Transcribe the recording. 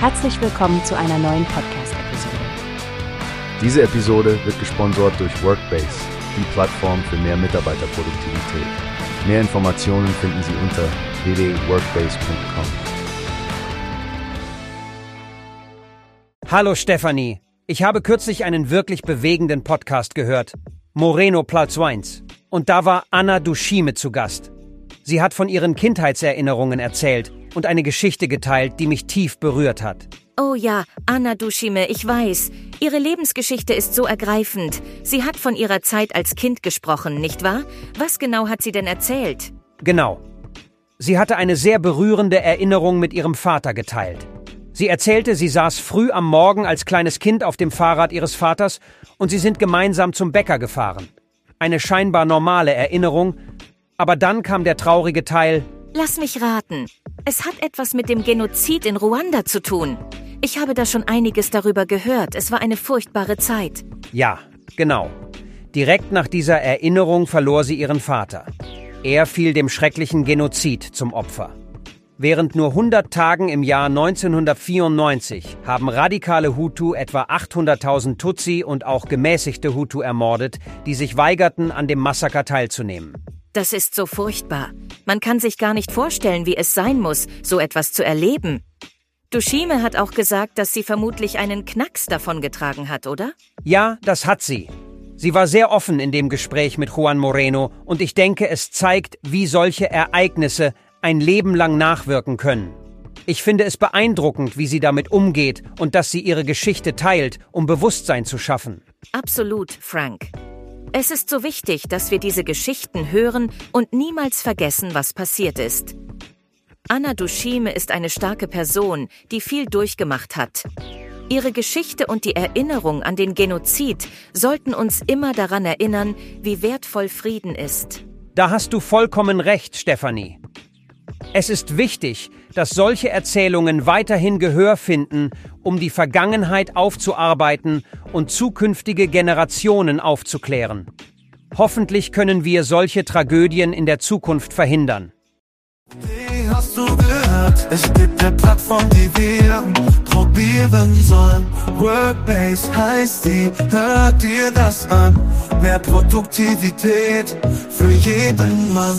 Herzlich willkommen zu einer neuen Podcast-Episode. Diese Episode wird gesponsert durch Workbase, die Plattform für mehr Mitarbeiterproduktivität. Mehr Informationen finden Sie unter www.workbase.com. Hallo Stefanie, ich habe kürzlich einen wirklich bewegenden Podcast gehört. Moreno Platz Wines. Und da war Anna Dushime zu Gast. Sie hat von ihren Kindheitserinnerungen erzählt und eine Geschichte geteilt, die mich tief berührt hat. Oh ja, Anna Dushime, ich weiß. Ihre Lebensgeschichte ist so ergreifend. Sie hat von ihrer Zeit als Kind gesprochen, nicht wahr? Was genau hat sie denn erzählt? Genau. Sie hatte eine sehr berührende Erinnerung mit ihrem Vater geteilt. Sie erzählte, sie saß früh am Morgen als kleines Kind auf dem Fahrrad ihres Vaters und sie sind gemeinsam zum Bäcker gefahren. Eine scheinbar normale Erinnerung, aber dann kam der traurige Teil. Lass mich raten. Es hat etwas mit dem Genozid in Ruanda zu tun. Ich habe da schon einiges darüber gehört. Es war eine furchtbare Zeit. Ja, genau. Direkt nach dieser Erinnerung verlor sie ihren Vater. Er fiel dem schrecklichen Genozid zum Opfer. Während nur 100 Tagen im Jahr 1994 haben radikale Hutu etwa 800.000 Tutsi und auch gemäßigte Hutu ermordet, die sich weigerten, an dem Massaker teilzunehmen. Das ist so furchtbar. Man kann sich gar nicht vorstellen, wie es sein muss, so etwas zu erleben. Dushime hat auch gesagt, dass sie vermutlich einen Knacks davongetragen hat, oder? Ja, das hat sie. Sie war sehr offen in dem Gespräch mit Juan Moreno und ich denke, es zeigt, wie solche Ereignisse ein Leben lang nachwirken können. Ich finde es beeindruckend, wie sie damit umgeht und dass sie ihre Geschichte teilt, um Bewusstsein zu schaffen. Absolut, Frank. Es ist so wichtig, dass wir diese Geschichten hören und niemals vergessen, was passiert ist. Anna Dushime ist eine starke Person, die viel durchgemacht hat. Ihre Geschichte und die Erinnerung an den Genozid sollten uns immer daran erinnern, wie wertvoll Frieden ist. Da hast du vollkommen recht, Stefanie. Es ist wichtig, dass solche Erzählungen weiterhin Gehör finden, um die Vergangenheit aufzuarbeiten und zukünftige Generationen aufzuklären. Hoffentlich können wir solche Tragödien in der Zukunft verhindern. Wie hast du gehört? Es gibt eine Plattform, die wir probieren sollen. Workbase heißt die, hört dir das an. Mehr Produktivität für jeden Mann.